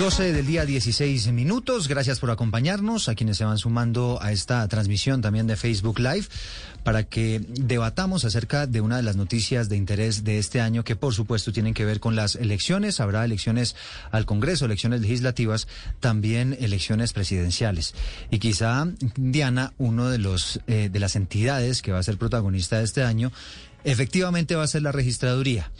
12 del día 16 minutos. Gracias por acompañarnos a quienes se van sumando a esta transmisión también de Facebook Live para que debatamos acerca de una de las noticias de interés de este año que por supuesto tienen que ver con las elecciones. Habrá elecciones al Congreso, elecciones legislativas, también elecciones presidenciales. Y quizá Diana, uno de los eh, de las entidades que va a ser protagonista de este año, efectivamente va a ser la registraduría.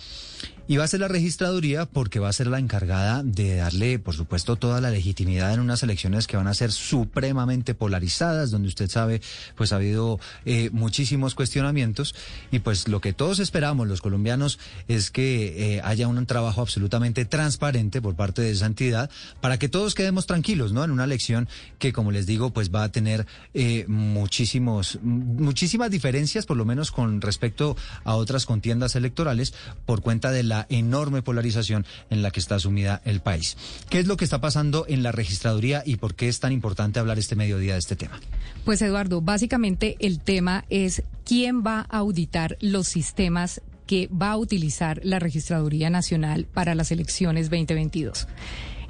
Y va a ser la registraduría porque va a ser la encargada de darle, por supuesto, toda la legitimidad en unas elecciones que van a ser supremamente polarizadas, donde usted sabe, pues ha habido eh, muchísimos cuestionamientos. Y pues lo que todos esperamos, los colombianos, es que eh, haya un trabajo absolutamente transparente por parte de esa entidad para que todos quedemos tranquilos, ¿no? En una elección que, como les digo, pues va a tener eh, muchísimos, muchísimas diferencias, por lo menos con respecto a otras contiendas electorales, por cuenta de la enorme polarización en la que está sumida el país. ¿Qué es lo que está pasando en la registraduría y por qué es tan importante hablar este mediodía de este tema? Pues Eduardo, básicamente el tema es quién va a auditar los sistemas que va a utilizar la Registraduría Nacional para las elecciones 2022.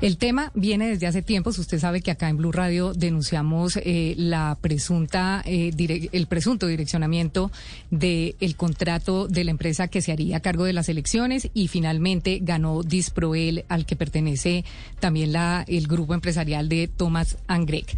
El tema viene desde hace tiempo. Usted sabe que acá en Blue Radio denunciamos eh, la presunta, eh, el presunto direccionamiento del contrato de la empresa que se haría a cargo de las elecciones y finalmente ganó Disproel, al que pertenece también la, el grupo empresarial de Thomas Angrek.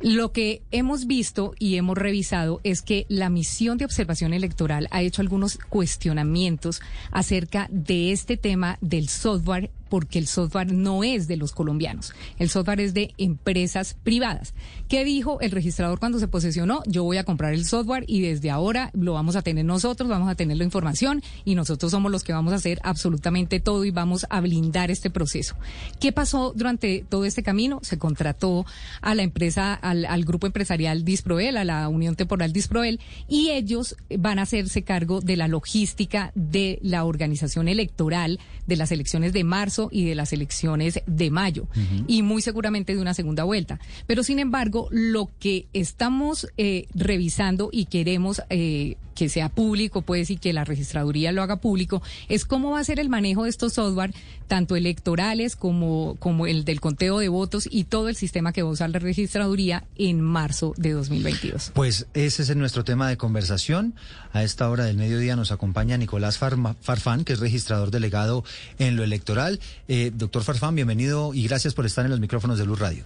Lo que hemos visto y hemos revisado es que la misión de observación electoral ha hecho algunos cuestionamientos acerca de este tema del software porque el software no es de los colombianos. El software es de empresas privadas. ¿Qué dijo el registrador cuando se posesionó? Yo voy a comprar el software y desde ahora lo vamos a tener nosotros, vamos a tener la información y nosotros somos los que vamos a hacer absolutamente todo y vamos a blindar este proceso. ¿Qué pasó durante todo este camino? Se contrató a la empresa, al, grupo empresarial Disproel, a la Unión Temporal Disproel, y ellos van a hacerse cargo de la logística de la organización electoral de las elecciones de marzo y de las elecciones de mayo y muy seguramente de una segunda vuelta. Pero sin embargo, lo que estamos eh, revisando y queremos eh, que sea público, pues, y que la registraduría lo haga público, es cómo va a ser el manejo de estos software, tanto electorales como, como el del conteo de votos y todo el sistema que va a usar la registraduría en marzo de 2022. Pues ese es nuestro tema de conversación. A esta hora del mediodía nos acompaña Nicolás Farfán, que es registrador delegado en lo electoral. Eh, doctor Farfán, bienvenido y gracias por estar en los micrófonos de Luz Radio.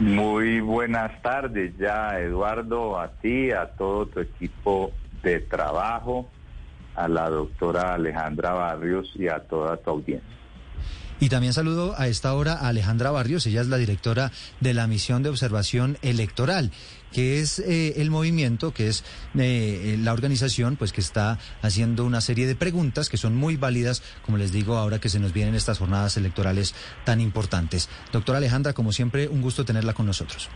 Muy buenas tardes ya, Eduardo, a ti, a todo tu equipo de trabajo, a la doctora Alejandra Barrios y a toda tu audiencia. Y también saludo a esta hora a Alejandra Barrios, ella es la directora de la misión de observación electoral, que es eh, el movimiento, que es eh, la organización, pues que está haciendo una serie de preguntas que son muy válidas, como les digo, ahora que se nos vienen estas jornadas electorales tan importantes. Doctora Alejandra, como siempre, un gusto tenerla con nosotros.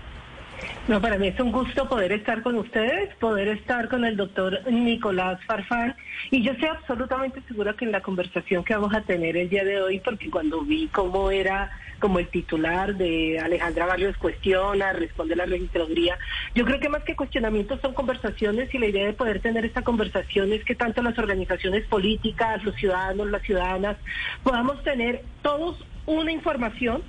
No, para mí es un gusto poder estar con ustedes, poder estar con el doctor Nicolás Farfán. Y yo estoy absolutamente segura que en la conversación que vamos a tener el día de hoy, porque cuando vi cómo era como el titular de Alejandra Barrios cuestiona, responde la registraduría, yo creo que más que cuestionamientos son conversaciones y la idea de poder tener esta conversación es que tanto las organizaciones políticas, los ciudadanos, las ciudadanas, podamos tener todos una información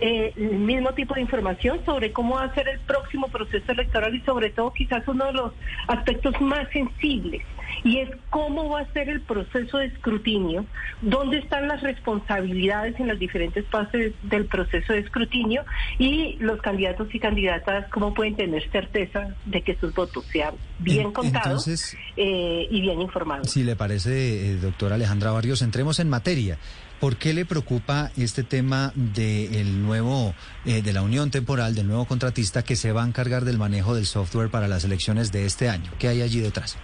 eh, el mismo tipo de información sobre cómo va a ser el próximo proceso electoral y sobre todo quizás uno de los aspectos más sensibles y es cómo va a ser el proceso de escrutinio, dónde están las responsabilidades en las diferentes fases del proceso de escrutinio y los candidatos y candidatas cómo pueden tener certeza de que sus votos sean bien contados eh, y bien informados. Si le parece, eh, doctora Alejandra Barrios, entremos en materia. ¿Por qué le preocupa este tema del nuevo, eh, de la unión temporal, del nuevo contratista que se va a encargar del manejo del software para las elecciones de este año? ¿Qué hay allí detrás?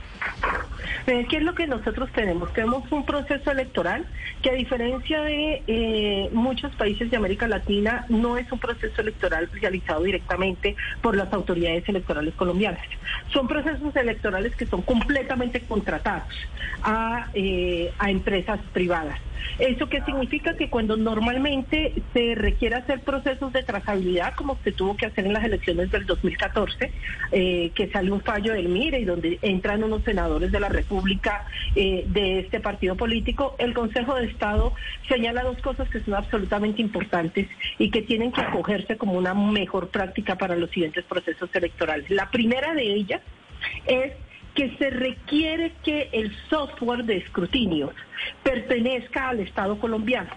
¿Qué es lo que nosotros tenemos? Tenemos un proceso electoral que a diferencia de eh, muchos países de América Latina no es un proceso electoral realizado directamente por las autoridades electorales colombianas. Son procesos electorales que son completamente contratados a, eh, empresas privadas. ¿Eso qué significa? Que cuando normalmente se requiere hacer procesos de trazabilidad, como se tuvo que hacer en las elecciones del 2014, eh, que sale un fallo del MIRE y donde entran unos senadores de la República eh, de este partido político, el Consejo de Estado señala dos cosas que son absolutamente importantes y que tienen que acogerse como una mejor práctica para los siguientes procesos electorales. La primera de ellas es que se requiere que el software de escrutinio pertenezca al Estado colombiano.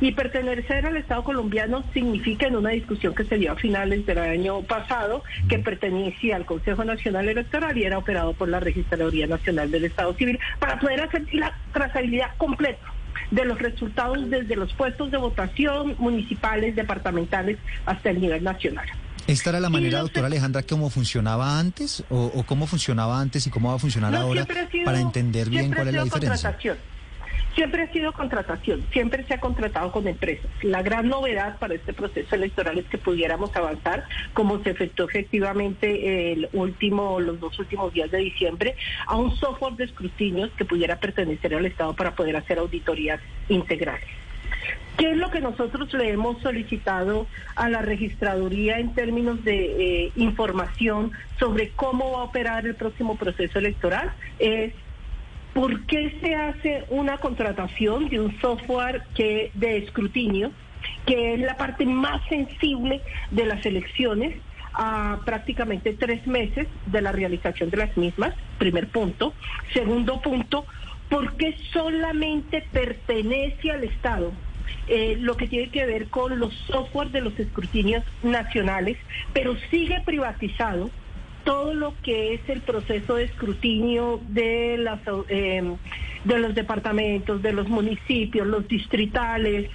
Y pertenecer al Estado colombiano significa en una discusión que se dio a finales del año pasado que pertenecía al Consejo Nacional Electoral y era operado por la Registraduría Nacional del Estado Civil para poder hacer la trazabilidad completa de los resultados desde los puestos de votación municipales, departamentales hasta el nivel nacional. ¿Esta era la manera, doctora Alejandra, cómo funcionaba antes o, cómo funcionaba antes y cómo va a funcionar ahora para entender bien cuál es la diferencia? Siempre ha sido contratación, siempre se ha contratado con empresas. La gran novedad para este proceso electoral es que pudiéramos avanzar, como se efectuó efectivamente el último, los dos últimos días de diciembre, a un software de escrutinios que pudiera pertenecer al Estado para poder hacer auditorías integrales. ¿Qué es lo que nosotros le hemos solicitado a la registraduría en términos de eh, información sobre cómo va a operar el próximo proceso electoral? Es ¿por qué se hace una contratación de un software que de escrutinio, que es la parte más sensible de las elecciones, a prácticamente tres meses de la realización de las mismas? Primer punto. Segundo punto, ¿por qué solamente pertenece al Estado? Eh, lo que tiene que ver con los software de los escrutinios nacionales, pero sigue privatizado todo lo que es el proceso de escrutinio de, las, eh, de los departamentos, de los municipios, los distritales,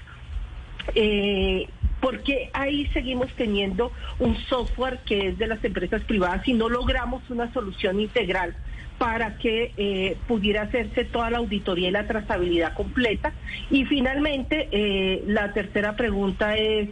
eh, porque ahí seguimos teniendo un software que es de las empresas privadas y no logramos una solución integral para que eh, pudiera hacerse toda la auditoría y la trazabilidad completa. Y finalmente, eh, la tercera pregunta es,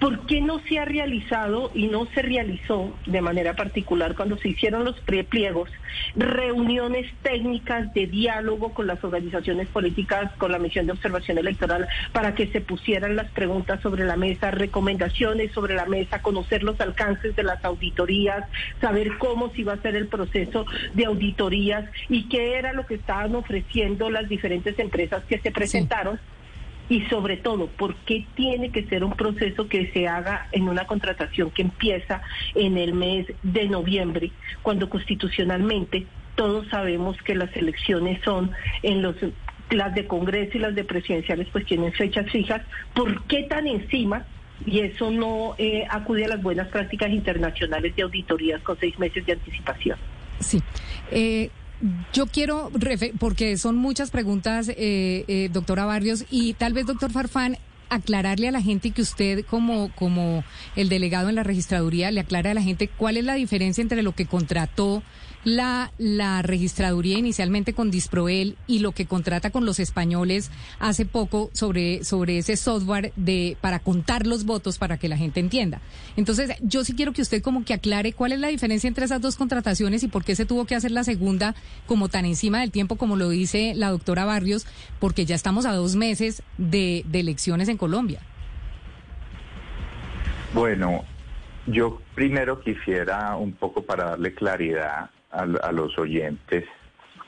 ¿Por qué no se ha realizado y no se realizó de manera particular cuando se hicieron los prepliegos reuniones técnicas de diálogo con las organizaciones políticas, con la misión de observación electoral, para que se pusieran las preguntas sobre la mesa, recomendaciones sobre la mesa, conocer los alcances de las auditorías, saber cómo se iba a hacer el proceso de auditorías y qué era lo que estaban ofreciendo las diferentes empresas que se presentaron? Y sobre todo, ¿por qué tiene que ser un proceso que se haga en una contratación que empieza en el mes de noviembre, cuando constitucionalmente todos sabemos que las elecciones son en los las de Congreso y las de presidenciales pues tienen fechas fijas, ¿por qué tan encima? Y eso no eh, acude a las buenas prácticas internacionales de auditorías con seis meses de anticipación. Sí. Eh, yo quiero, porque son muchas preguntas, eh, eh, doctora Barrios, y tal vez, doctor Farfán, aclararle a la gente que usted como, como el delegado en la registraduría le aclare a la gente cuál es la diferencia entre lo que contrató la, la registraduría inicialmente con Disproel y lo que contrata con los españoles hace poco sobre, sobre ese software de, para contar los votos para que la gente entienda. Entonces, yo sí quiero que usted como que aclare cuál es la diferencia entre esas dos contrataciones y por qué se tuvo que hacer la segunda como tan encima del tiempo como lo dice la doctora Barrios, porque ya estamos a dos meses de, de elecciones en Colombia. Bueno, yo primero quisiera un poco para darle claridad a, los oyentes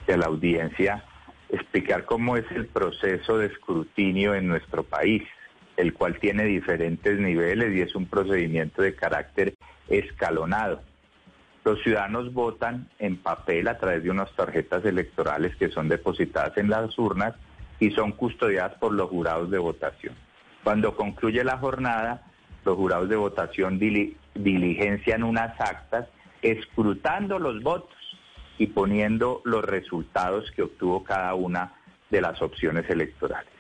y a la audiencia explicar cómo es el proceso de escrutinio en nuestro país, el cual tiene diferentes niveles y es un procedimiento de carácter escalonado. Los ciudadanos votan en papel a través de unas tarjetas electorales que son depositadas en las urnas y son custodiadas por los jurados de votación. Cuando concluye la jornada, los jurados de votación diligencian unas actas escrutando los votos y poniendo los resultados que obtuvo cada una de las opciones electorales.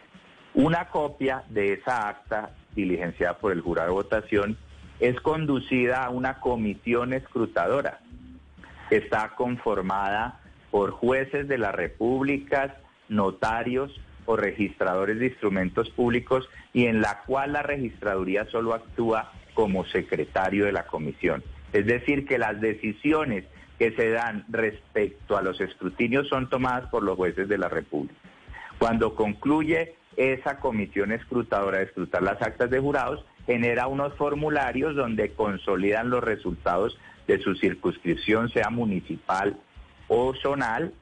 Una copia de esa acta diligenciada por el jurado de votación es conducida a una comisión escrutadora. Está conformada por jueces de las repúblicas, notarios o registradores de instrumentos públicos y en la cual la registraduría solo actúa como secretario de la comisión. Es decir, que las decisiones que se dan respecto a los escrutinios son tomadas por los jueces de la República. Cuando concluye esa comisión escrutadora de escrutar las actas de jurados, genera unos formularios donde consolidan los resultados de su circunscripción, sea municipal o zonal,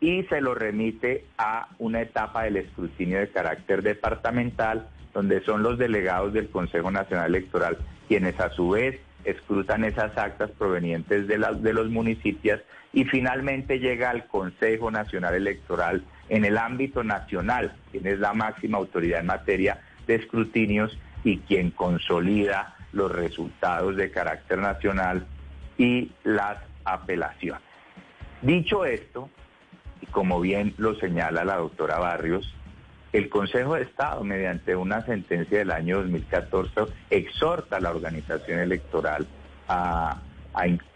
y se lo remite a una etapa del escrutinio de carácter departamental, donde son los delegados del Consejo Nacional Electoral quienes a su vez escrutan esas actas provenientes de, los municipios y finalmente llega al Consejo Nacional Electoral en el ámbito nacional, quien es la máxima autoridad en materia de escrutinios y quien consolida los resultados de carácter nacional y las apelaciones. Dicho esto, y como bien lo señala la doctora Barrios, el Consejo de Estado, mediante una sentencia del año 2014, exhorta a la organización electoral a,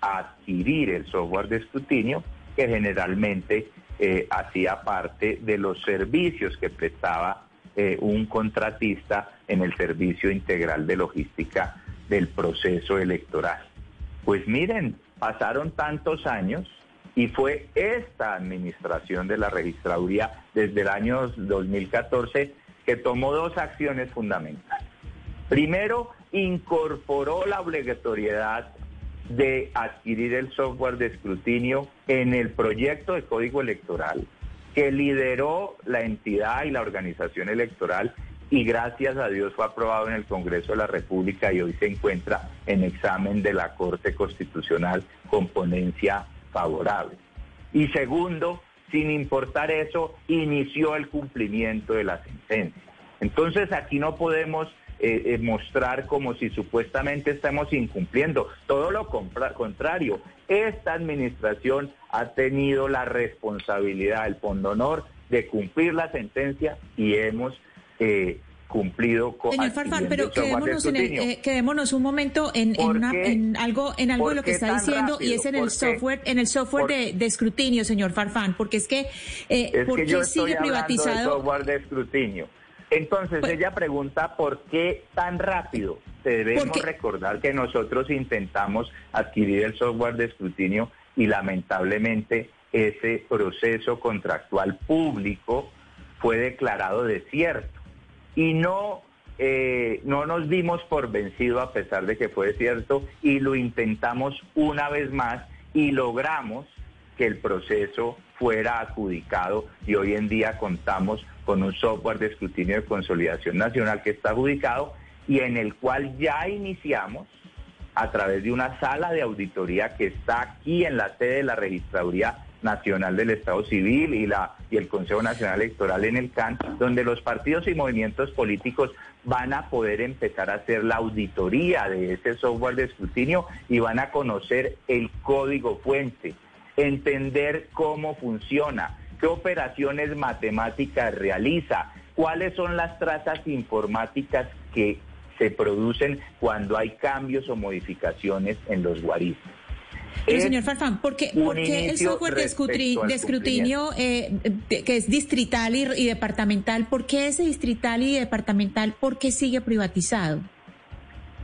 adquirir el software de escrutinio que generalmente eh, hacía parte de los servicios que prestaba eh, un contratista en el servicio integral de logística del proceso electoral. Pues miren, pasaron tantos años y fue esta administración de la registraduría desde el año 2014 que tomó dos acciones fundamentales. Primero, incorporó la obligatoriedad de adquirir el software de escrutinio en el proyecto de código electoral que lideró la entidad y la organización electoral y gracias a Dios fue aprobado en el Congreso de la República y hoy se encuentra en examen de la Corte Constitucional con ponencia favorable. Y segundo, sin importar eso, inició el cumplimiento de la sentencia. Entonces aquí no podemos eh, eh, mostrar como si supuestamente estamos incumpliendo. Todo lo contrario, esta administración ha tenido la responsabilidad, el pondonor de cumplir la sentencia y hemos eh, cumplido con Señor Farfán, pero quedémonos, en quedémonos, un momento en, en, algo en algo de lo que está diciendo y es en el software en el software de, escrutinio, señor Farfán, porque es que eh, porque sigue privatizado software de escrutinio. Entonces pues ella pregunta por qué tan rápido. Debemos recordar que nosotros intentamos adquirir el software de escrutinio y lamentablemente ese proceso contractual público fue declarado desierto. Y no, eh, no nos dimos por vencido a pesar de que fue desierto y lo intentamos una vez más y logramos que el proceso fuera adjudicado y hoy en día contamos con un software de escrutinio de consolidación nacional que está adjudicado y en el cual ya iniciamos a través de una sala de auditoría que está aquí en la sede de la Registraduría Nacional del Estado Civil y, la, y el Consejo Nacional Electoral en el CAN, donde los partidos y movimientos políticos van a poder empezar a hacer la auditoría de ese software de escrutinio y van a conocer el código fuente, entender cómo funciona, qué operaciones matemáticas realiza, cuáles son las trazas informáticas que se producen cuando hay cambios o modificaciones en los guarismos. Pero, señor Farfán, ¿por qué, el software de, escrutinio, eh, que es distrital y, departamental, por qué ese distrital y departamental, por qué sigue privatizado?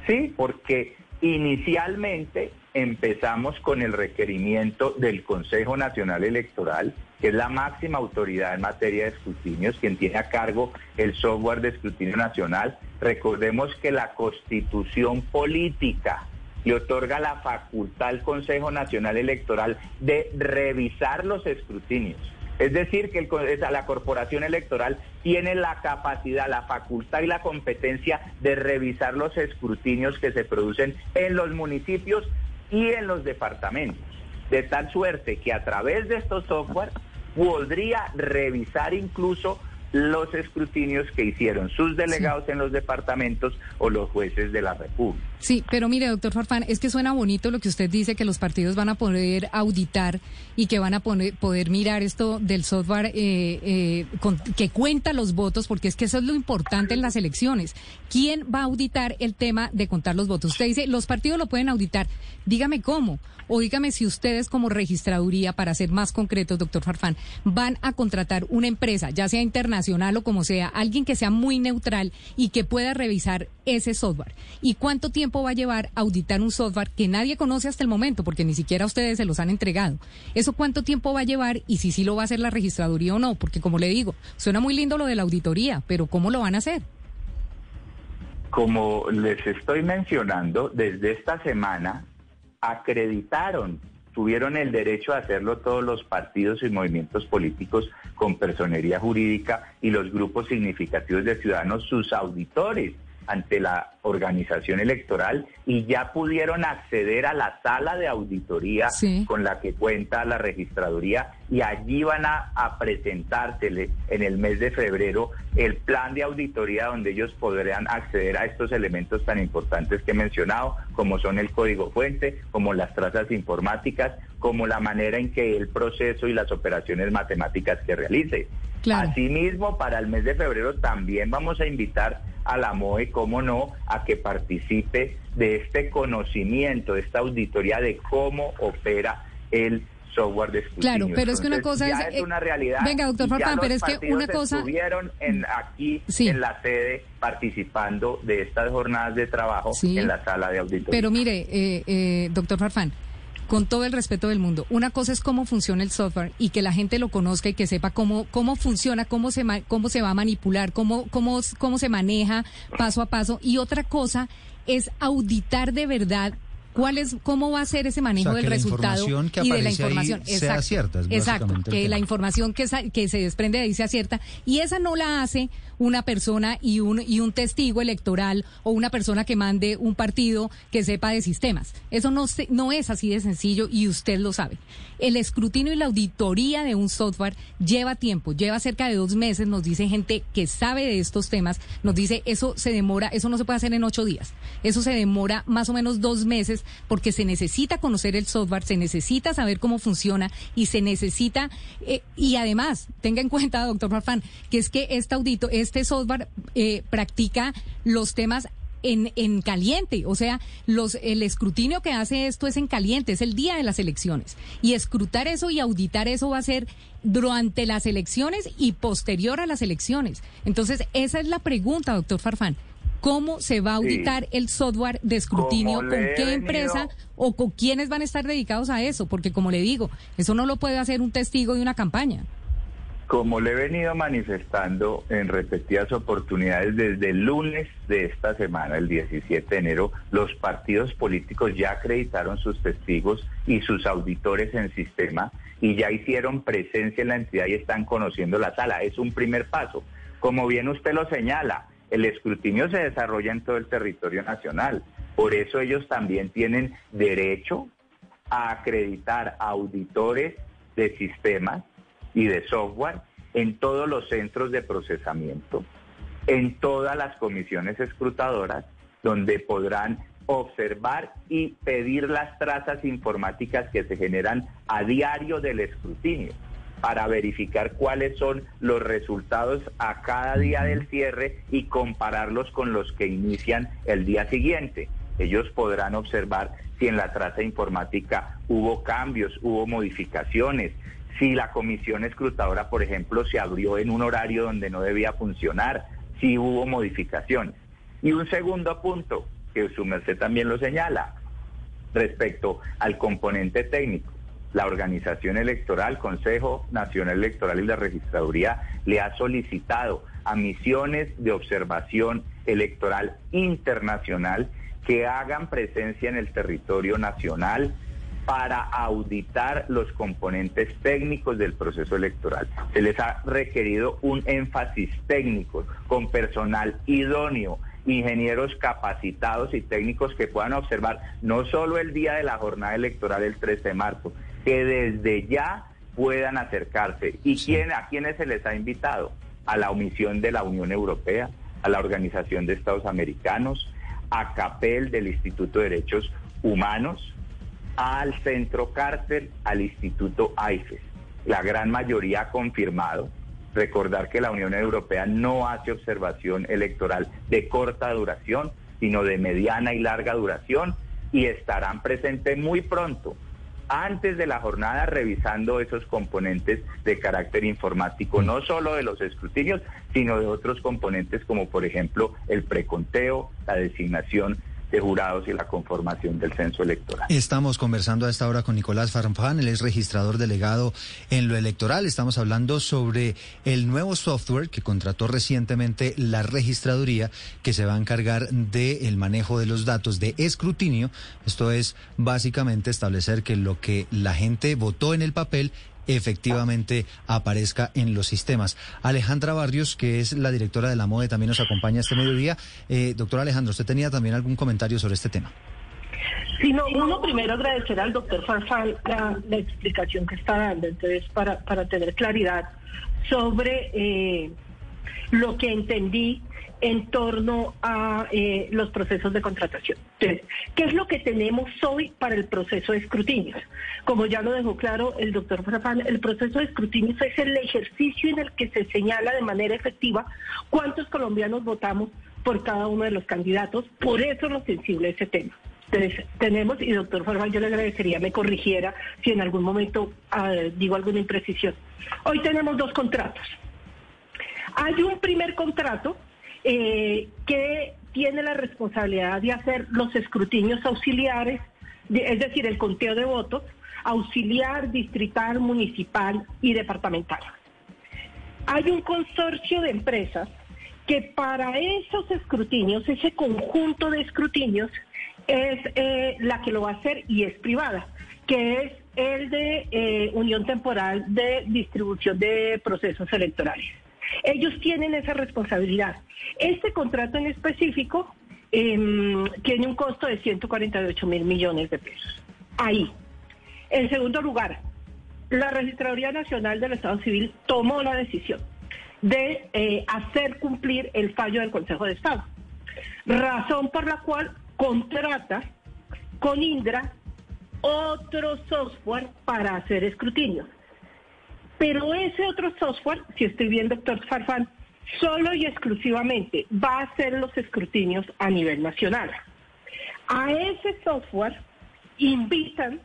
Sí, porque inicialmente empezamos con el requerimiento del Consejo Nacional Electoral, que es la máxima autoridad en materia de escrutinios, quien tiene a cargo el software de escrutinio nacional. Recordemos que la constitución política le otorga la facultad al Consejo Nacional Electoral de revisar los escrutinios. Es decir, que la corporación electoral tiene la capacidad, la facultad y la competencia de revisar los escrutinios que se producen en los municipios y en los departamentos. De tal suerte que a través de estos software podría revisar incluso los escrutinios que hicieron sus delegados en los departamentos o los jueces de la República. Sí, pero mire, doctor Farfán, es que suena bonito lo que usted dice, que los partidos van a poder auditar y que van a poner, poder mirar esto del software eh, eh, que cuenta los votos, porque es que eso es lo importante en las elecciones. ¿Quién va a auditar el tema de contar los votos? Usted dice, los partidos lo pueden auditar. Dígame cómo. O dígame si ustedes como registraduría, para ser más concretos, doctor Farfán, van a contratar una empresa, ya sea internacional o como sea, alguien que sea muy neutral y que pueda revisar ese software. ¿Y cuánto tiempo va a llevar auditar un software que nadie conoce hasta el momento, porque ni siquiera ustedes se los han entregado? ¿Eso cuánto tiempo va a llevar y si sí lo va a hacer la registraduría o no? Porque como le digo, suena muy lindo lo de la auditoría, pero ¿cómo lo van a hacer? Como les estoy mencionando, desde esta semana acreditaron, tuvieron el derecho a hacerlo todos los partidos y movimientos políticos con personería jurídica y los grupos significativos de ciudadanos, sus auditores ante la organización electoral y ya pudieron acceder a la sala de auditoría con la que cuenta la registraduría y allí van a, a, presentársele en el mes de febrero el plan de auditoría donde ellos podrán acceder a estos elementos tan importantes que he mencionado, como son el código fuente, como las trazas informáticas, como la manera en que el proceso y las operaciones matemáticas que realice. Asimismo, para el mes de febrero también vamos a invitar a la MOE, cómo no, a que participe de este conocimiento, de esta auditoría de cómo opera el software de escrutinio. Claro, pero es que una cosa es, es una realidad. Venga, doctor Farfán, pero es que una cosa estuvieron en aquí en la sede participando de estas jornadas de trabajo en la sala de auditoría. Pero mire, eh, eh, doctor Farfán, con todo el respeto del mundo, una cosa es cómo funciona el software y que la gente lo conozca y que sepa cómo, cómo funciona, cómo se, cómo se va a manipular, cómo, cómo, cómo se maneja paso a paso. Y otra cosa es auditar de verdad cuál es cómo va a ser ese manejo del resultado y de la información sea cierta, exacto que la información que, que se desprende de ahí sea cierta y esa no la hace una persona y un, y un testigo electoral o una persona que mande un partido que sepa de sistemas. Eso no, no es así de sencillo y usted lo sabe. El escrutinio y la auditoría de un software lleva tiempo, lleva cerca de dos meses, nos dice gente que sabe de estos temas, nos dice eso se demora, eso no se puede hacer en ocho días, eso se demora más o menos dos meses porque se necesita conocer el software, se necesita saber cómo funciona y se necesita, eh, y además, tenga en cuenta, doctor Farfán, que es que este audito, este software eh, practica los temas en, en, caliente, o sea, los, el escrutinio que hace esto es en caliente, es el día de las elecciones. Y escrutar eso y auditar eso va a ser durante las elecciones y posterior a las elecciones. Entonces, esa es la pregunta, doctor Farfán. ¿Cómo se va a auditar el software de escrutinio? ¿Con qué empresa o con quiénes van a estar dedicados a eso? Porque, como le digo, eso no lo puede hacer un testigo de una campaña. Como le he venido manifestando en repetidas oportunidades desde el lunes de esta semana, el 17 de enero, los partidos políticos ya acreditaron sus testigos y sus auditores en sistema y ya hicieron presencia en la entidad y están conociendo la sala. Es un primer paso. Como bien usted lo señala, el escrutinio se desarrolla en todo el territorio nacional. Por eso ellos también tienen derecho a acreditar auditores de sistemas y de software en todos los centros de procesamiento, en todas las comisiones escrutadoras, donde podrán observar y pedir las trazas informáticas que se generan a diario del escrutinio para verificar cuáles son los resultados a cada día del cierre y compararlos con los que inician el día siguiente. Ellos podrán observar si en la traza informática hubo cambios, hubo modificaciones, si la comisión escrutadora, por ejemplo, se abrió en un horario donde no debía funcionar, si hubo modificaciones. Y un segundo punto, que su merced también lo señala, respecto al componente técnico. La organización electoral, Consejo Nacional Electoral y la Registraduría le ha solicitado a misiones de observación electoral internacional que hagan presencia en el territorio nacional para auditar los componentes técnicos del proceso electoral. Se les ha requerido un énfasis técnico con personal idóneo, ingenieros capacitados y técnicos que puedan observar no solo el día de la jornada electoral el 13 de marzo, que desde ya puedan acercarse. ¿Y quién, a quiénes se les ha invitado? A la omisión de la Unión Europea, a la Organización de Estados Americanos, a CAPEL del Instituto de Derechos Humanos, al Centro Cárcel, al Instituto AIFES. La gran mayoría ha confirmado. Recordar que la Unión Europea no hace observación electoral de corta duración, sino de mediana y larga duración, y estarán presentes muy pronto antes de la jornada revisando esos componentes de carácter informático, no solo de los escrutinios, sino de otros componentes como por ejemplo el preconteo, la designación de jurados y la conformación del censo electoral. Estamos conversando a esta hora con Nicolás Farfán, él es registrador delegado en lo electoral. Estamos hablando sobre el nuevo software que contrató recientemente la registraduría que se va a encargar del manejo de los datos de escrutinio. Esto es básicamente establecer que lo que la gente votó en el papel efectivamente aparezca en los sistemas. Alejandra Barrios, que es la directora de la MODE, también nos acompaña este mediodía. Eh, doctor Alejandro, ¿usted tenía también algún comentario sobre este tema? Sí, no, uno primero agradecer al doctor Farfal la, explicación que está dando, entonces para, para tener claridad sobre eh, lo que entendí en torno a eh, los procesos de contratación. Entonces, ¿qué es lo que tenemos hoy para el proceso de escrutinio? Como ya lo dejó claro el doctor Farfán, el proceso de escrutinio es el ejercicio en el que se señala de manera efectiva cuántos colombianos votamos por cada uno de los candidatos, por eso lo sensible ese tema. Entonces, tenemos, y doctor Farfán, yo le agradecería me corrigiera si en algún momento ah, digo alguna imprecisión. Hoy tenemos dos contratos. Hay un primer contrato eh, que tiene la responsabilidad de hacer los escrutinios auxiliares, es decir, el conteo de votos, auxiliar, distrital, municipal y departamental. Hay un consorcio de empresas que para esos escrutinios, ese conjunto de escrutinios, es eh, la que lo va a hacer y es privada, que es el de eh, Unión Temporal de Distribución de Procesos Electorales. Ellos tienen esa responsabilidad. Este contrato en específico em, tiene un costo de 148 mil millones de pesos. Ahí. En segundo lugar, la Registraduría Nacional del Estado Civil tomó la decisión de eh, hacer cumplir el fallo del Consejo de Estado, razón por la cual contrata con Indra otro software para hacer escrutinio. Pero ese otro software, si estoy bien, doctor Farfán, solo y exclusivamente va a hacer los escrutinios a nivel nacional. A ese software invitan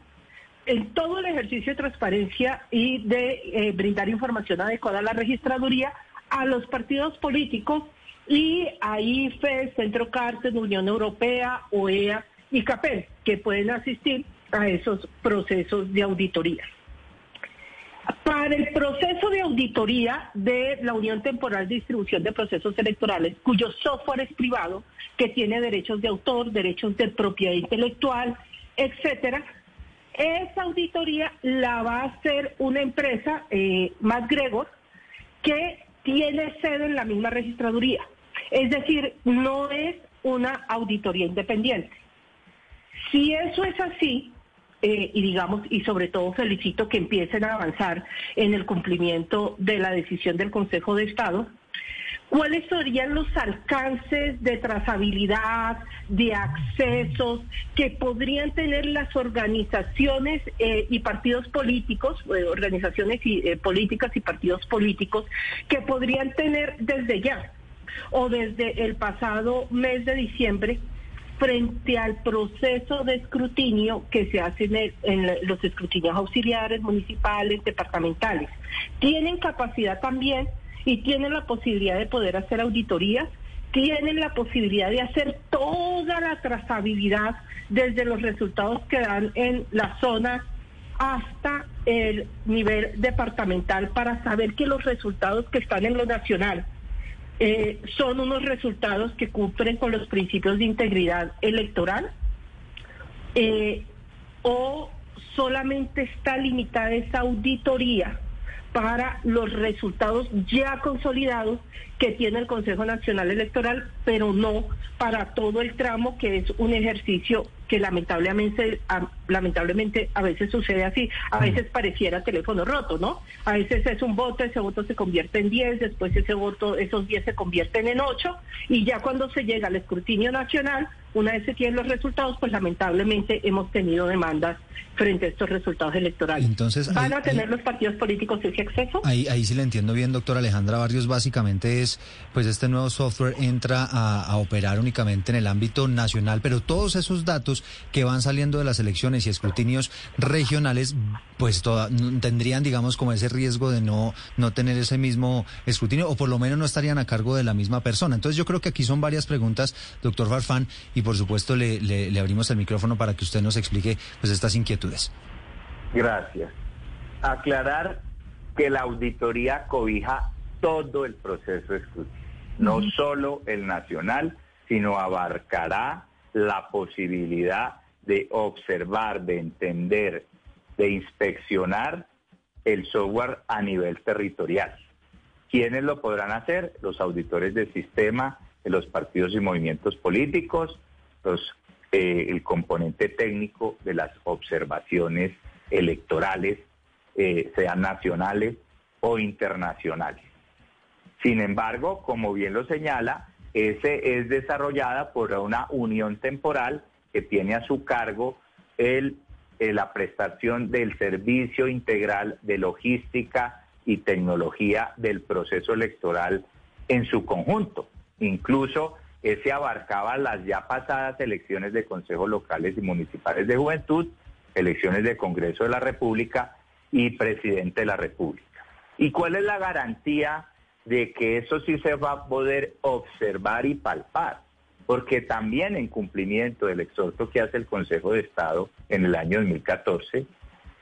en todo el ejercicio de transparencia y de eh, brindar información adecuada a la registraduría a los partidos políticos y a IFE, Centro Cárcel, Unión Europea, OEA y CAPEL, que pueden asistir a esos procesos de auditoría. Para el proceso de auditoría de la Unión Temporal de Distribución de Procesos Electorales, cuyo software es privado, que tiene derechos de autor, derechos de propiedad intelectual, etcétera, esa auditoría la va a hacer una empresa, eh, Gregor, que tiene sede en la misma registraduría. Es decir, no es una auditoría independiente. Si eso es así, eh, y digamos, y sobre todo felicito que empiecen a avanzar en el cumplimiento de la decisión del Consejo de Estado. ¿Cuáles serían los alcances de trazabilidad, de accesos que podrían tener las organizaciones eh, y partidos políticos, eh, organizaciones y, políticas y partidos políticos, que podrían tener desde ya o desde el pasado mes de diciembre frente al proceso de escrutinio que se hace en, los escrutinios auxiliares, municipales, departamentales. Tienen capacidad también y tienen la posibilidad de poder hacer auditorías, tienen la posibilidad de hacer toda la trazabilidad desde los resultados que dan en la zona hasta el nivel departamental para saber que los resultados que están en lo nacional eh, son unos resultados que cumplen con los principios de integridad electoral eh, o solamente está limitada esa auditoría para los resultados ya consolidados que tiene el Consejo Nacional Electoral, pero no para todo el tramo que es un ejercicio que lamentablemente, lamentablemente a veces sucede así, a veces pareciera teléfono roto, ¿no? A veces es un voto, ese voto se convierte en 10, después ese voto, esos 10 se convierten en 8 y ya cuando se llega al escrutinio nacional, una vez se tienen los resultados, pues lamentablemente hemos tenido demandas frente a estos resultados electorales. Entonces, ¿Van a tener los partidos políticos ese acceso? Ahí, ahí sí le entiendo bien, doctora Alejandra Barrios. Básicamente es, pues este nuevo software entra a, operar únicamente en el ámbito nacional, pero todos esos datos que van saliendo de las elecciones y escrutinios regionales, pues tendrían, digamos, como ese riesgo de no, no tener ese mismo escrutinio, o por lo menos no estarían a cargo de la misma persona. Entonces yo creo que aquí son varias preguntas, doctor Farfán, y por supuesto le, le abrimos el micrófono para que usted nos explique pues estas inquietudes. Gracias. Aclarar que la auditoría cobija todo el proceso de escrutinio, no solo el nacional, sino abarcará la posibilidad de observar, de entender, de inspeccionar el software a nivel territorial. ¿Quiénes lo podrán hacer? Los auditores del sistema, de los partidos y movimientos políticos, los eh, el componente técnico de las observaciones electorales, eh, sean nacionales o internacionales. Sin embargo, como bien lo señala, ese es desarrollada por una unión temporal que tiene a su cargo el, eh, la prestación del servicio integral de logística y tecnología del proceso electoral en su conjunto. Incluso ese abarcaba las ya pasadas elecciones de consejos locales y municipales de juventud, elecciones de Congreso de la República y presidente de la República. ¿Y cuál es la garantía de que eso sí se va a poder observar y palpar? Porque también en cumplimiento del exhorto que hace el Consejo de Estado en el año 2014,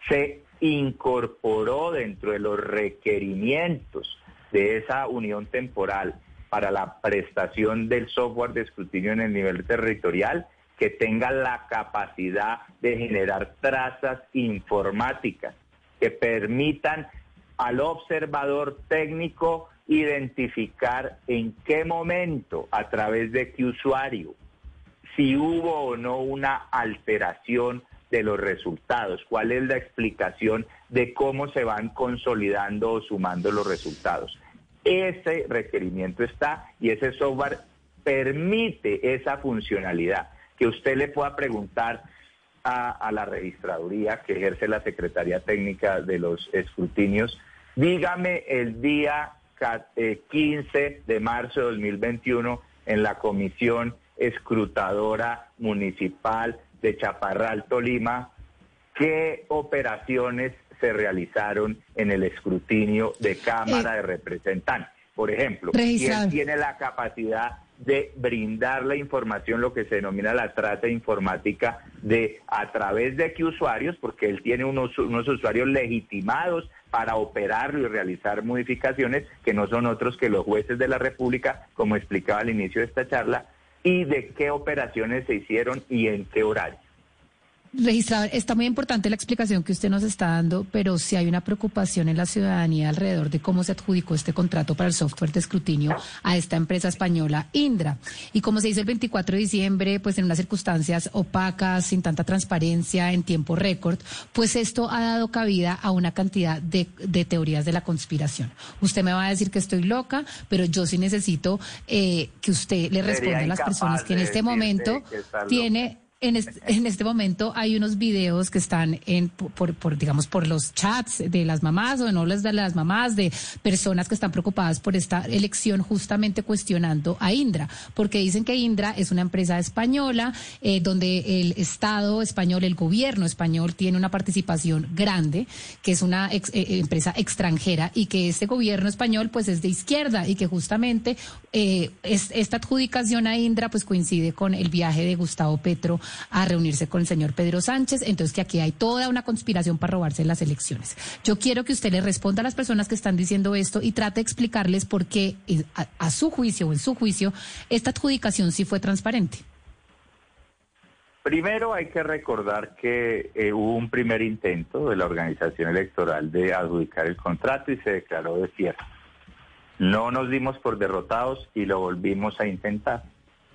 se incorporó dentro de los requerimientos de esa unión temporal para la prestación del software de escrutinio en el nivel territorial que tenga la capacidad de generar trazas informáticas que permitan al observador técnico identificar en qué momento, a través de qué usuario, si hubo o no una alteración de los resultados, cuál es la explicación de cómo se van consolidando o sumando los resultados. Ese requerimiento está y ese software permite esa funcionalidad, que usted le pueda preguntar a, la registraduría que ejerce la Secretaría Técnica de los Escrutinios, dígame el día 15 eh, de marzo de 2021 en la Comisión Escrutadora Municipal de Chaparral, Tolima, qué operaciones se realizaron en el escrutinio de Cámara eh, de Representantes. Por ejemplo, ¿quién tiene la capacidad de brindar la información, lo que se denomina la trata informática, de a través de qué usuarios, porque él tiene unos, unos usuarios legitimados para operarlo y realizar modificaciones, que no son otros que los jueces de la República, como explicaba al inicio de esta charla, y de qué operaciones se hicieron y en qué horario. Registrador, está muy importante la explicación que usted nos está dando, pero si hay una preocupación en la ciudadanía alrededor de cómo se adjudicó este contrato para el software de escrutinio a esta empresa española Indra. Y como se hizo el 24 de diciembre, pues en unas circunstancias opacas, sin tanta transparencia, en tiempo récord, pues esto ha dado cabida a una cantidad de, teorías de la conspiración. Usted me va a decir que estoy loca, pero yo sí necesito eh, que usted le responda a las personas que en este momento tiene en este, momento hay unos videos que están en, por, digamos, por los chats de las mamás o no les de las mamás, de personas que están preocupadas por esta elección, justamente cuestionando a Indra, porque dicen que Indra es una empresa española eh, donde el Estado español, el gobierno español tiene una participación grande, que es una eh, empresa extranjera y que este gobierno español pues es de izquierda y que justamente eh, esta adjudicación a Indra pues coincide con el viaje de Gustavo Petro a reunirse con el señor Pedro Sánchez, entonces que aquí hay toda una conspiración para robarse las elecciones. Yo quiero que usted le responda a las personas que están diciendo esto y trate de explicarles por qué, eh, a, su juicio o en su juicio, esta adjudicación sí fue transparente. Primero hay que recordar que eh, hubo un primer intento de la organización electoral de adjudicar el contrato y se declaró desierto. No nos dimos por derrotados y lo volvimos a intentar.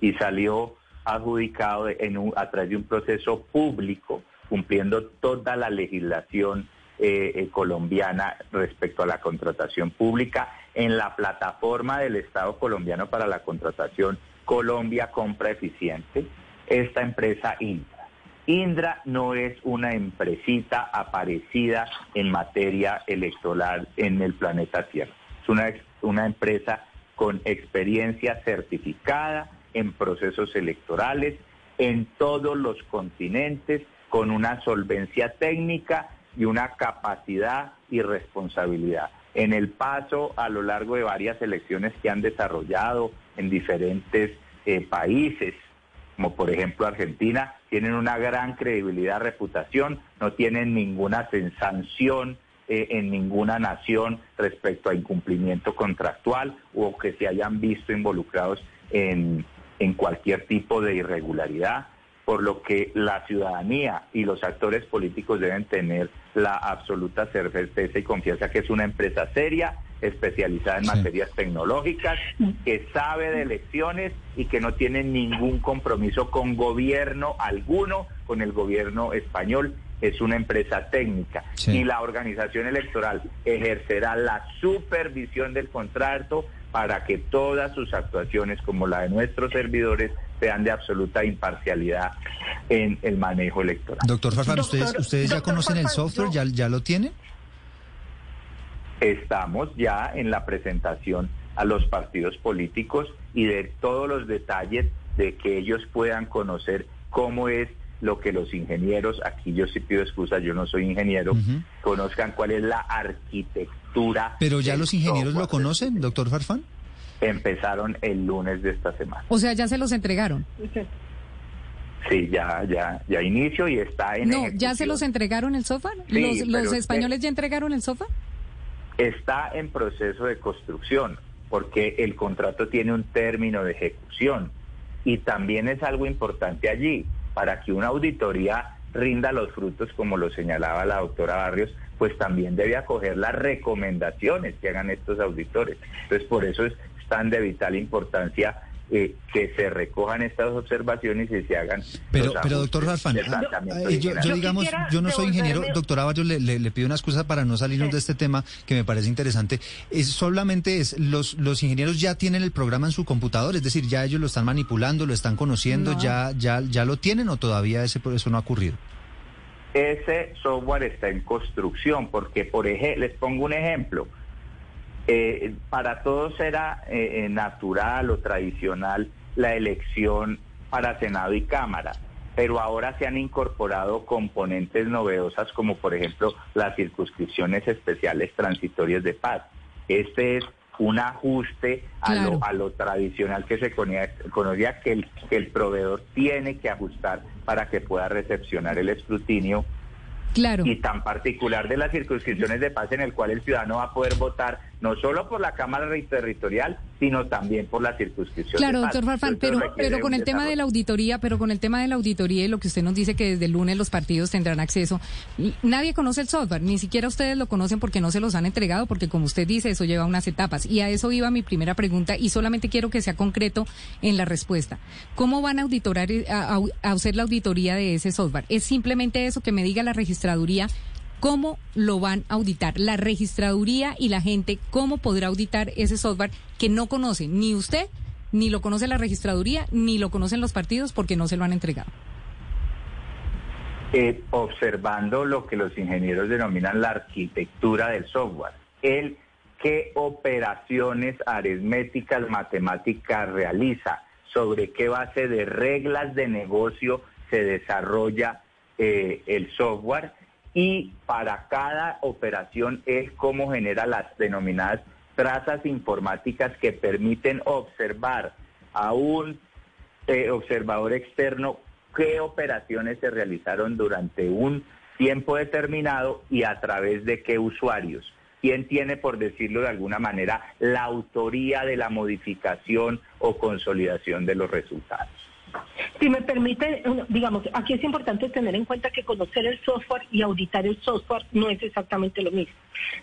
Y salió adjudicado en a través de un proceso público, cumpliendo toda la legislación eh, eh, colombiana respecto a la contratación pública en la plataforma del Estado colombiano para la contratación Colombia Compra Eficiente, esta empresa Indra. Indra no es una empresita aparecida en materia electoral en el planeta Tierra. Es una, una empresa con experiencia certificada en procesos electorales en todos los continentes, con una solvencia técnica y una capacidad y responsabilidad. En el paso a lo largo de varias elecciones que han desarrollado en diferentes eh, países, como por ejemplo Argentina, tienen una gran credibilidad, reputación, no tienen ninguna sanción eh, en ninguna nación respecto a incumplimiento contractual o que se hayan visto involucrados en, en cualquier tipo de irregularidad por lo que la ciudadanía y los actores políticos deben tener la absoluta certeza y confianza que es una empresa seria, especializada en materias tecnológicas, que sabe de elecciones y que no tiene ningún compromiso con gobierno alguno, con el gobierno español. Es una empresa técnica. Y la organización electoral ejercerá la supervisión del contrato para que todas sus actuaciones, como la de nuestros servidores, sean de absoluta imparcialidad en el manejo electoral. Doctor Farfán, ¿ustedes, ¿ustedes ya conocen el software? ¿Ya, ¿Ya lo tienen? Estamos ya en la presentación a los partidos políticos y de todos los detalles de que ellos puedan conocer cómo es lo que los ingenieros, aquí yo sí pido excusa, yo no soy ingeniero, conozcan cuál es la arquitectura. Pero ya los ingenieros lo conocen, doctor Farfán empezaron el lunes de esta semana. O sea, ya se los entregaron. Sí, ya, ya, ya inicio y está en. No, ya se los entregaron el sofá. ¿Los, españoles ya entregaron el sofá? Está en proceso de construcción, porque el contrato tiene un término de ejecución. Y también es algo importante allí, para que una auditoría rinda los frutos, como lo señalaba la doctora Barrios, pues también debe acoger las recomendaciones que hagan estos auditores. Entonces, por eso es tan de vital importancia eh, que se recojan estas observaciones y se hagan. Pero, pero doctor Ralfan, eh, yo, digamos, yo no soy ingeniero, doctora yo le, le, pido una excusa para no salirnos de este tema que me parece interesante. Es solamente es los los ingenieros ya tienen el programa en su computador, es decir, ya ellos lo están manipulando, lo están conociendo, ya ya ya lo tienen o todavía ese eso no ha ocurrido. Ese software está en construcción porque por ejemplo, les pongo un ejemplo eh, para todos era eh, eh, natural o tradicional la elección para Senado y Cámara, pero ahora se han incorporado componentes novedosas como por ejemplo las circunscripciones especiales transitorias de paz. Este es un ajuste a, lo, a lo tradicional que se conocía, que el, que el proveedor tiene que ajustar para que pueda recepcionar el escrutinio Claro. Y tan particular de las circunscripciones de paz en el cual el ciudadano va a poder votar no solo por la Cámara Territorial, sino también por la circunscripción. Claro, doctor Farfán, pero, pero con el tema de la auditoría, pero con el tema de la auditoría y lo que usted nos dice que desde el lunes los partidos tendrán acceso, nadie conoce el software, ni siquiera ustedes lo conocen porque no se los han entregado, porque como usted dice, eso lleva unas etapas. Y a eso iba mi primera pregunta y solamente quiero que sea concreto en la respuesta. ¿Cómo van a auditorar, a, a hacer la auditoría de ese software? ¿Es simplemente eso que me diga la registraduría? ¿Cómo lo van a auditar? La registraduría y la gente, ¿cómo podrá auditar ese software que no conoce ni usted, ni lo conoce la registraduría, ni lo conocen los partidos porque no se lo han entregado? Eh, observando lo que los ingenieros denominan la arquitectura del software. El qué operaciones aritméticas, matemáticas realiza, sobre qué base de reglas de negocio se desarrolla eh, el software y para cada operación es cómo genera las denominadas trazas informáticas que permiten observar a un eh, observador externo qué operaciones se realizaron durante un tiempo determinado y a través de qué usuarios. ¿Quién tiene, por decirlo de alguna manera, la autoría de la modificación o consolidación de los resultados? Si me permite, digamos, aquí es importante tener en cuenta que conocer el software y auditar el software no es exactamente lo mismo.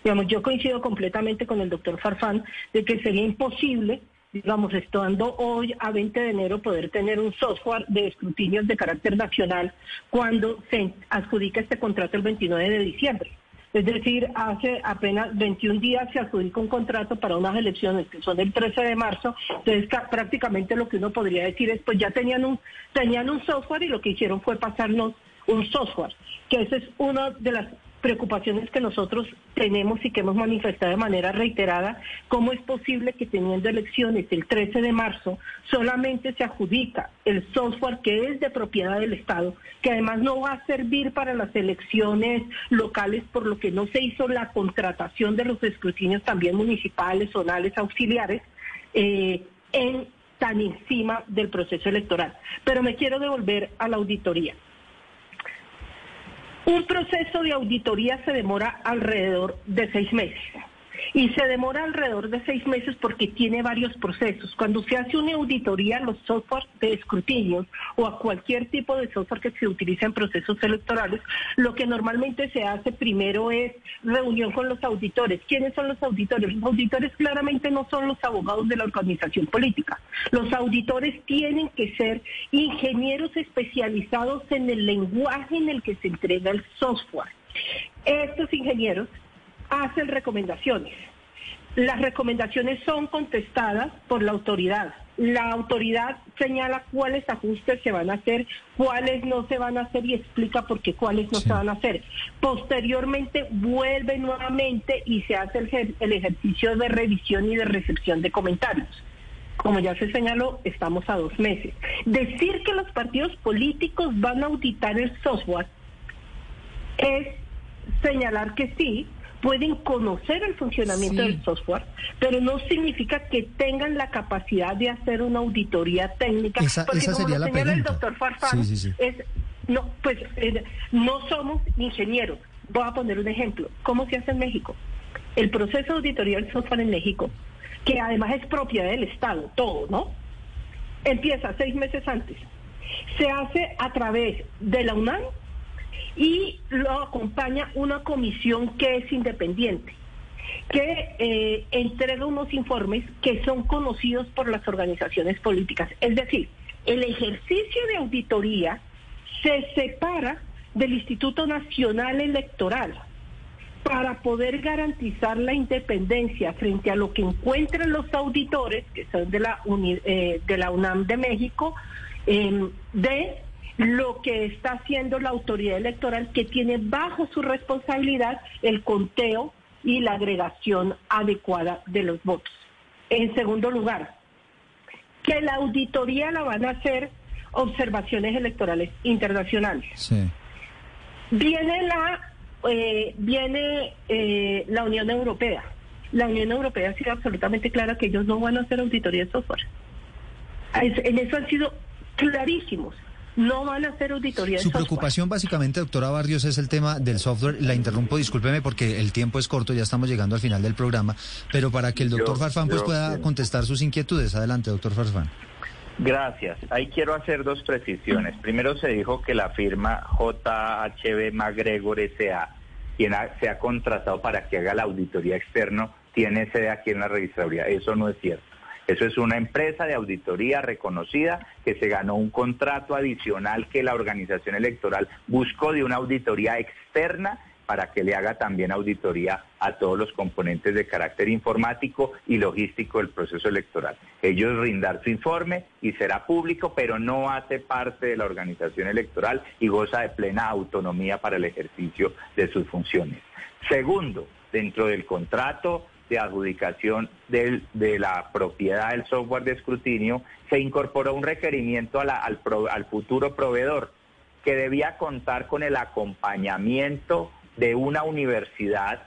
Digamos, yo coincido completamente con el doctor Farfán de que sería imposible digamos, estando hoy a 20 de enero, poder tener un software de escrutinios de carácter nacional cuando se adjudica este contrato el 29 de diciembre. Es decir, hace apenas 21 días se adjudica un contrato para unas elecciones que son el 13 de marzo. Entonces, prácticamente lo que uno podría decir es, pues ya tenían un, tenían un software y lo que hicieron fue pasarnos un software, que esa es una de las preocupaciones que nosotros tenemos y que hemos manifestado de manera reiterada, cómo es posible que teniendo elecciones el 13 de marzo solamente se adjudica el software que es de propiedad del Estado, que además no va a servir para las elecciones locales, por lo que no se hizo la contratación de los escrutinios también municipales, zonales, auxiliares, eh, en tan encima del proceso electoral. Pero me quiero devolver a la auditoría. Un proceso de auditoría se demora alrededor de seis meses. Y se demora alrededor de seis meses porque tiene varios procesos. Cuando se hace una auditoría a los software de escrutinio o a cualquier tipo de software que se utilice en procesos electorales, lo que normalmente se hace primero es reunión con los auditores. ¿Quiénes son los auditores? Los auditores claramente no son los abogados de la organización política. Los auditores tienen que ser ingenieros especializados en el lenguaje en el que se entrega el software. Estos ingenieros hacen recomendaciones. Las recomendaciones son contestadas por la autoridad. La autoridad señala cuáles ajustes se van a hacer, cuáles no se van a hacer y explica por qué cuáles no se van a hacer. Posteriormente vuelve nuevamente y se hace el, el ejercicio de revisión y de recepción de comentarios. Como ya se señaló, estamos a dos meses. Decir que los partidos políticos van a auditar el software es señalar que sí, pueden conocer el funcionamiento del software, pero no significa que tengan la capacidad de hacer una auditoría técnica. Esa, porque esa como sería lo la pregunta. el doctor Farfán, es, no, pues eh, no somos ingenieros. Voy a poner un ejemplo. ¿Cómo se hace en México? El proceso de auditoría del software en México, que además es propiedad del Estado, todo, ¿no? Empieza seis meses antes. Se hace a través de la UNAM y lo acompaña una comisión que es independiente, que eh, entrega unos informes que son conocidos por las organizaciones políticas. Es decir, el ejercicio de auditoría se separa del Instituto Nacional Electoral para poder garantizar la independencia frente a lo que encuentran los auditores, que son de la, eh, de la UNAM de México, eh, de lo que está haciendo la autoridad electoral que tiene bajo su responsabilidad el conteo y la agregación adecuada de los votos. En segundo lugar, que la auditoría la van a hacer observaciones electorales internacionales. Sí. Viene la eh, viene eh, la Unión Europea. La Unión Europea ha sido absolutamente clara que ellos no van a hacer auditoría de software. En eso han sido clarísimos no van a hacer auditoría. Su preocupación básicamente, doctora Barrios, es el tema del software. La interrumpo, discúlpeme porque el tiempo es corto, ya estamos llegando al final del programa, pero para que el doctor Farfán pues, pueda contestar sus inquietudes. Adelante, doctor Farfán. Gracias. Ahí quiero hacer dos precisiones. Primero se dijo que la firma JHB MacGregor S.A., quien se ha contratado para que haga la auditoría externa, tiene sede aquí en la registraduría. Eso no es cierto. Eso es una empresa de auditoría reconocida que se ganó un contrato adicional que la organización electoral buscó de una auditoría externa para que le haga también auditoría a todos los componentes de carácter informático y logístico del proceso electoral. Ellos rindar su informe y será público, pero no hace parte de la organización electoral y goza de plena autonomía para el ejercicio de sus funciones. Segundo, dentro del contrato de adjudicación del, de la propiedad del software de escrutinio, se incorporó un requerimiento al, al futuro proveedor que debía contar con el acompañamiento de una universidad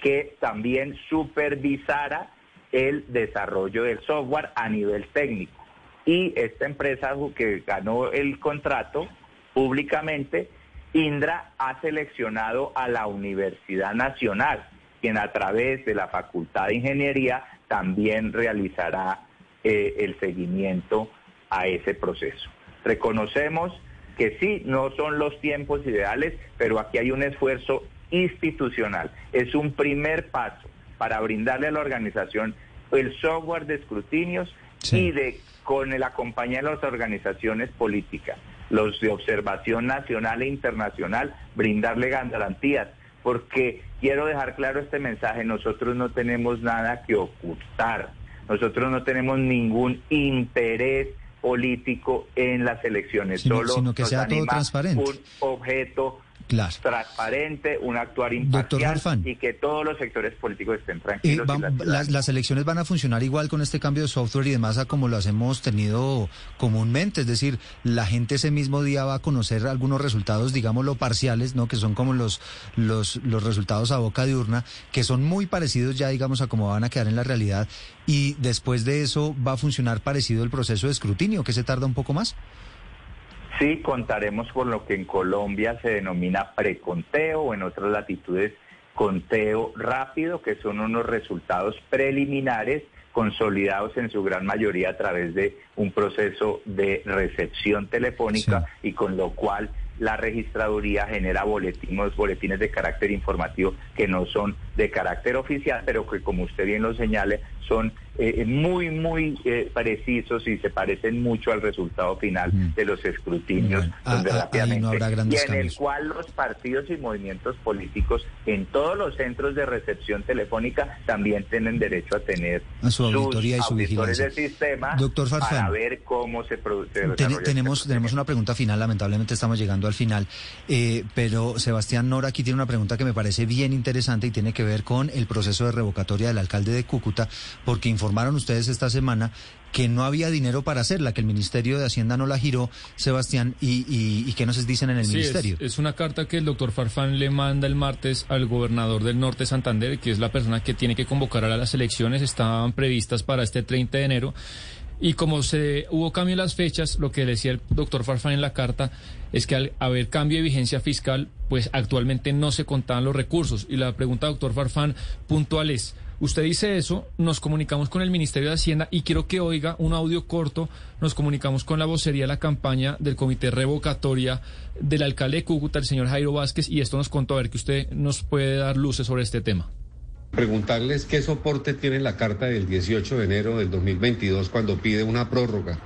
que también supervisara el desarrollo del software a nivel técnico. Y esta empresa que ganó el contrato públicamente, Indra ha seleccionado a la Universidad Nacional quien a través de la Facultad de Ingeniería también realizará eh, el seguimiento a ese proceso. Reconocemos que sí, no son los tiempos ideales, pero aquí hay un esfuerzo institucional. Es un primer paso para brindarle a la organización el software de escrutinios y de con el acompañamiento de las organizaciones políticas, los de observación nacional e internacional, brindarle garantías porque quiero dejar claro este mensaje, nosotros no tenemos nada que ocultar, nosotros no tenemos ningún interés político en las elecciones, solo sino que sea todo transparente. un objeto transparente, un actuar imparcial y que todos los sectores políticos estén tranquilos. las, elecciones van a funcionar igual con este cambio de software y demás a como las hemos tenido comúnmente, es decir, la gente ese mismo día va a conocer algunos resultados, digámoslo, parciales, ¿no? que son como los, los, los resultados a boca de urna, que son muy parecidos ya, digamos, a cómo van a quedar en la realidad y después de eso va a funcionar parecido el proceso de escrutinio, que se tarda un poco más. Sí, contaremos con lo que en Colombia se denomina preconteo o en otras latitudes conteo rápido, que son unos resultados preliminares consolidados en su gran mayoría a través de un proceso de recepción telefónica y con lo cual la registraduría genera boletines, boletines de carácter informativo que no son de carácter oficial, pero que como usted bien lo señale, son eh, muy, muy eh, precisos y se parecen mucho al resultado final mm. de los escrutinios, ah, ah, y en el cual los partidos y movimientos políticos en todos los centros de recepción telefónica también tienen derecho a tener a su auditoría y su vigilancia. de sistema Doctor para ver cómo se produce. tenemos, este tenemos una pregunta final, lamentablemente estamos llegando al final, eh, pero Sebastián Nora aquí tiene una pregunta que me parece bien interesante y tiene que ver con el proceso de revocatoria del alcalde de Cúcuta, porque informaron ustedes esta semana que no había dinero para hacerla, que el Ministerio de Hacienda no la giró, Sebastián, y, y, qué nos dicen en el Ministerio. Es, una carta que el doctor Farfán le manda el martes al gobernador del Norte Santander, que es la persona que tiene que convocar a las elecciones, estaban previstas para este 30 de enero. Y como se hubo cambio en las fechas, lo que decía el doctor Farfán en la carta es que al haber cambio de vigencia fiscal, pues actualmente no se contaban los recursos. Y la pregunta, doctor Farfán, puntual es, Usted dice eso, nos comunicamos con el Ministerio de Hacienda y quiero que oiga un audio corto. Nos comunicamos con la vocería de la campaña del Comité Revocatoria del alcalde de Cúcuta, el señor Jairo Vázquez, y esto nos contó a ver que usted nos puede dar luces sobre este tema. Preguntarles qué soporte tiene la carta del 18 de enero del 2022 cuando pide una prórroga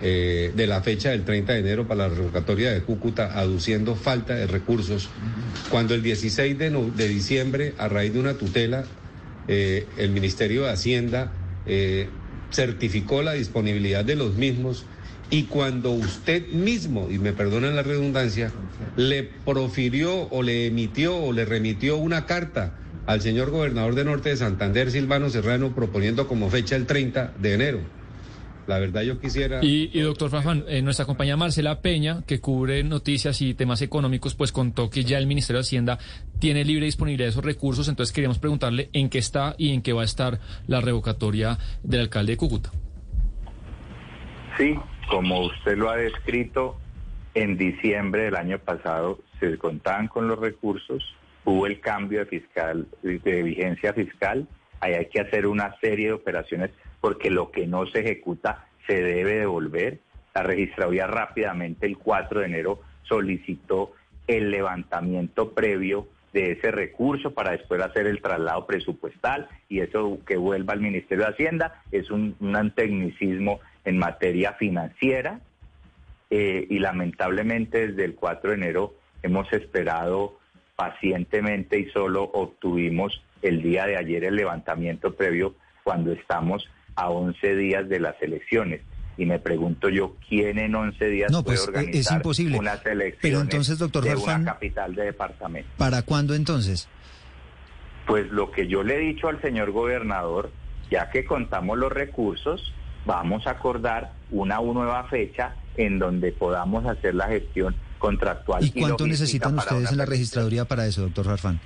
eh, de la fecha del 30 de enero para la revocatoria de Cúcuta, aduciendo falta de recursos, cuando el 16 de, de diciembre, a raíz de una tutela, eh, el Ministerio de Hacienda eh, certificó la disponibilidad de los mismos y cuando usted mismo, y me perdonan la redundancia, le profirió o le emitió o le remitió una carta al señor gobernador de Norte de Santander, Silvano Serrano, proponiendo como fecha el 30 de enero. La verdad yo quisiera... Y, doctor Fafán, eh, nuestra compañía Marcela Peña, que cubre noticias y temas económicos, pues contó que ya el Ministerio de Hacienda tiene libre disponibilidad de esos recursos, entonces queríamos preguntarle en qué está y en qué va a estar la revocatoria del alcalde de Cúcuta. Sí, como usted lo ha descrito, en diciembre del año pasado se contaban con los recursos, hubo el cambio de fiscal de vigencia fiscal, ahí hay que hacer una serie de operaciones porque lo que no se ejecuta se debe devolver. La registraduría rápidamente el 4 de enero solicitó el levantamiento previo de ese recurso para después hacer el traslado presupuestal y eso que vuelva al Ministerio de Hacienda es un, tecnicismo en materia financiera eh, y lamentablemente desde el 4 de enero hemos esperado pacientemente y solo obtuvimos el día de ayer el levantamiento previo cuando estamos a 11 días de las elecciones. Y me pregunto yo, ¿quién en 11 días no, puede pues, organizar es imposible. unas elecciones Pero entonces, doctor de una capital de departamento? ¿Para cuándo entonces? Pues lo que yo le he dicho al señor gobernador, ya que contamos los recursos, vamos a acordar una nueva fecha en donde podamos hacer la gestión contractual. ¿Y cuánto necesitan ustedes en la registraduría para eso, doctor Farfán?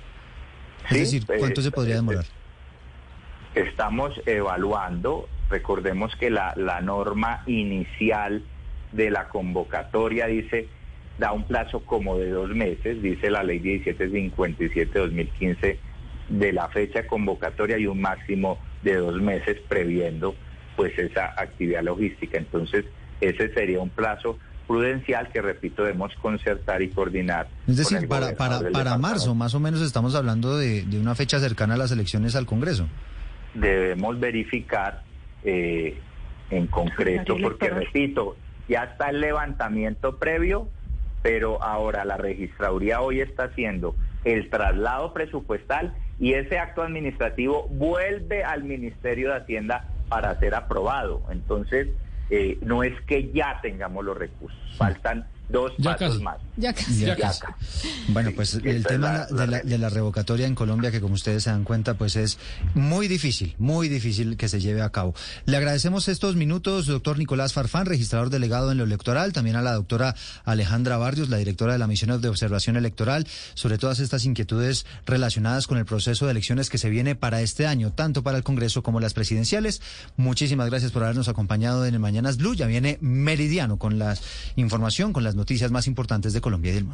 Es decir, ¿cuánto se eh, podría demorar? Estamos evaluando, recordemos que la, norma inicial de la convocatoria dice, da un plazo como de dos meses, dice la ley 1757-2015 de la fecha convocatoria y un máximo de dos meses previendo pues esa actividad logística. Entonces, ese sería un plazo prudencial que, repito, debemos concertar y coordinar. Es decir, para, para, para marzo, más o menos estamos hablando de, de una fecha cercana a las elecciones al Congreso debemos verificar eh, en concreto, porque repito, ya está el levantamiento previo, pero ahora la registraduría hoy está haciendo el traslado presupuestal y ese acto administrativo vuelve al Ministerio de Hacienda para ser aprobado. Entonces, eh, no es que ya tengamos los recursos, faltan dos pasos más. Ya casi. Ya casi. Bueno, pues el tema de, la, de, la, revocatoria en Colombia, que como ustedes se dan cuenta, pues es muy difícil, muy difícil que se lleve a cabo. Le agradecemos estos minutos, doctor Nicolás Farfán, registrador delegado en lo electoral, también a la doctora Alejandra Barrios, la directora de la Misión de Observación Electoral, sobre todas estas inquietudes relacionadas con el proceso de elecciones que se viene para este año, tanto para el Congreso como las presidenciales. Muchísimas gracias por habernos acompañado en el Mañanas Blue. Ya viene Meridiano con la información, con las noticias más importantes de Colombia y del mundo.